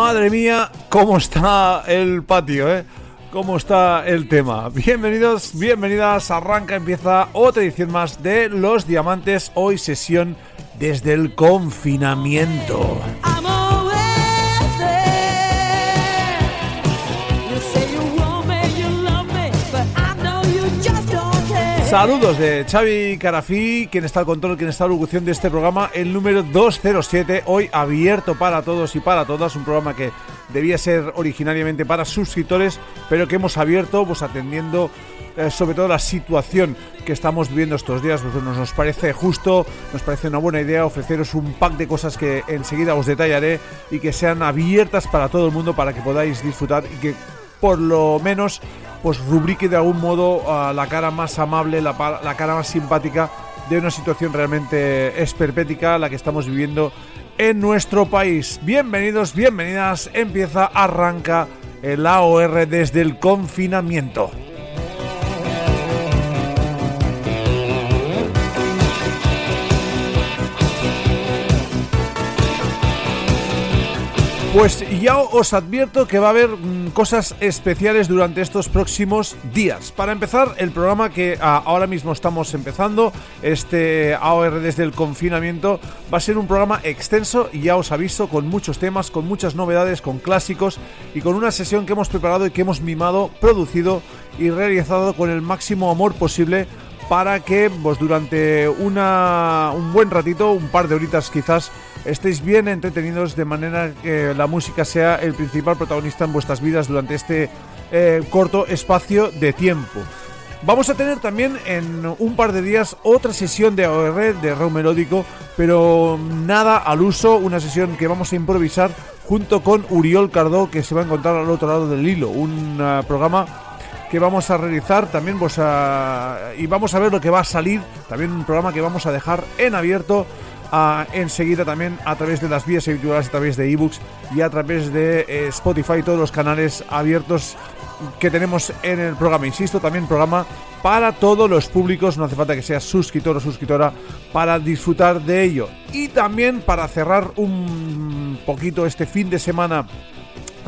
Madre mía, cómo está el patio, ¿eh? ¿Cómo está el tema? Bienvenidos, bienvenidas. Arranca, empieza otra edición más de Los Diamantes. Hoy sesión desde el confinamiento. Saludos de Xavi Carafí, quien está al control, quien está a la locución de este programa, el número 207, hoy abierto para todos y para todas, un programa que debía ser originariamente para suscriptores, pero que hemos abierto pues atendiendo eh, sobre todo la situación que estamos viviendo estos días, pues nos, nos parece justo, nos parece una buena idea ofreceros un pack de cosas que enseguida os detallaré y que sean abiertas para todo el mundo para que podáis disfrutar y que por lo menos pues rubrique de algún modo la cara más amable, la, la, cara más simpática de una situación realmente esperpética, la que estamos viviendo en nuestro país. Bienvenidos, bienvenidas, empieza, arranca el AOR desde el confinamiento. Pues ya os advierto que va a haber mm, cosas especiales durante estos próximos días. Para empezar, el programa que ah, ahora mismo estamos empezando, este AOR desde el confinamiento, va a ser un programa extenso y ya os aviso, con muchos temas, con muchas novedades, con clásicos y con una sesión que hemos preparado y que hemos mimado, producido y realizado con el máximo amor posible para que pues, durante una, un buen ratito, un par de horitas quizás, estéis bien entretenidos de manera que la música sea el principal protagonista en vuestras vidas durante este eh, corto espacio de tiempo. Vamos a tener también en un par de días otra sesión de AOR, de rock melódico, pero nada al uso, una sesión que vamos a improvisar junto con Uriol Cardó, que se va a encontrar al otro lado del hilo, un uh, programa que vamos a realizar también pues, a, y vamos a ver lo que va a salir, también un programa que vamos a dejar en abierto a, enseguida también a través de las vías habituales, a través de ebooks y a través de eh, Spotify, todos los canales abiertos que tenemos en el programa. Insisto, también programa para todos los públicos, no hace falta que seas suscriptor o suscriptora para disfrutar de ello. Y también para cerrar un poquito este fin de semana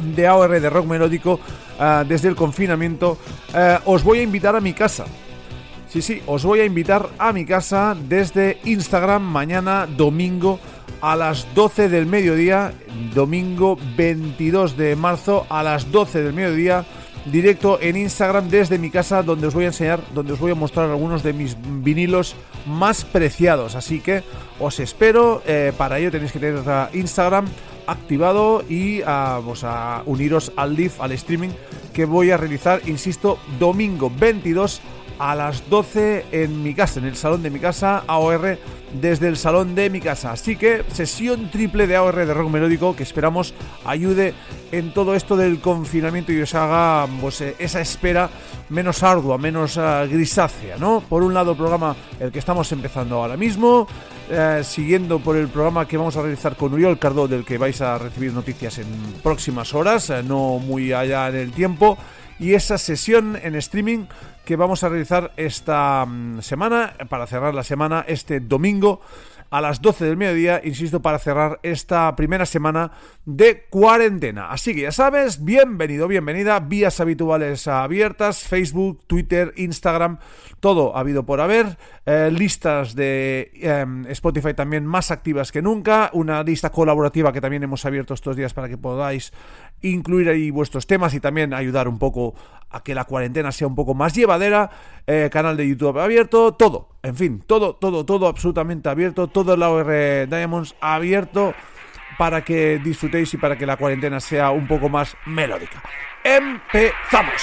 de AOR de rock melódico uh, desde el confinamiento, uh, os voy a invitar a mi casa. Sí, sí, os voy a invitar a mi casa desde Instagram mañana domingo a las 12 del mediodía, domingo 22 de marzo a las 12 del mediodía, directo en Instagram desde mi casa donde os voy a enseñar, donde os voy a mostrar algunos de mis vinilos más preciados. Así que os espero, eh, para ello tenéis que tener Instagram activado y a, pues a uniros al live, al streaming que voy a realizar, insisto, domingo 22 a las 12 en mi casa, en el salón de mi casa, AOR desde el salón de mi casa. Así que sesión triple de AOR de rock melódico que esperamos ayude en todo esto del confinamiento y os haga pues, eh, esa espera menos ardua, menos uh, grisácea, ¿no? Por un lado el programa el que estamos empezando ahora mismo, eh, siguiendo por el programa que vamos a realizar con Uriol Cardo, del que vais a recibir noticias en próximas horas, eh, no muy allá en el tiempo, y esa sesión en streaming que vamos a realizar esta mm, semana, para cerrar la semana, este domingo a las 12 del mediodía, insisto, para cerrar esta primera semana de cuarentena. Así que ya sabes, bienvenido, bienvenida, vías habituales abiertas, Facebook, Twitter, Instagram, todo ha habido por haber, eh, listas de eh, Spotify también más activas que nunca, una lista colaborativa que también hemos abierto estos días para que podáis incluir ahí vuestros temas y también ayudar un poco a que la cuarentena sea un poco más llevadera, eh, canal de YouTube abierto, todo, en fin, todo, todo, todo absolutamente abierto, todo el AOR Diamonds abierto para que disfrutéis y para que la cuarentena sea un poco más melódica. ¡Empezamos!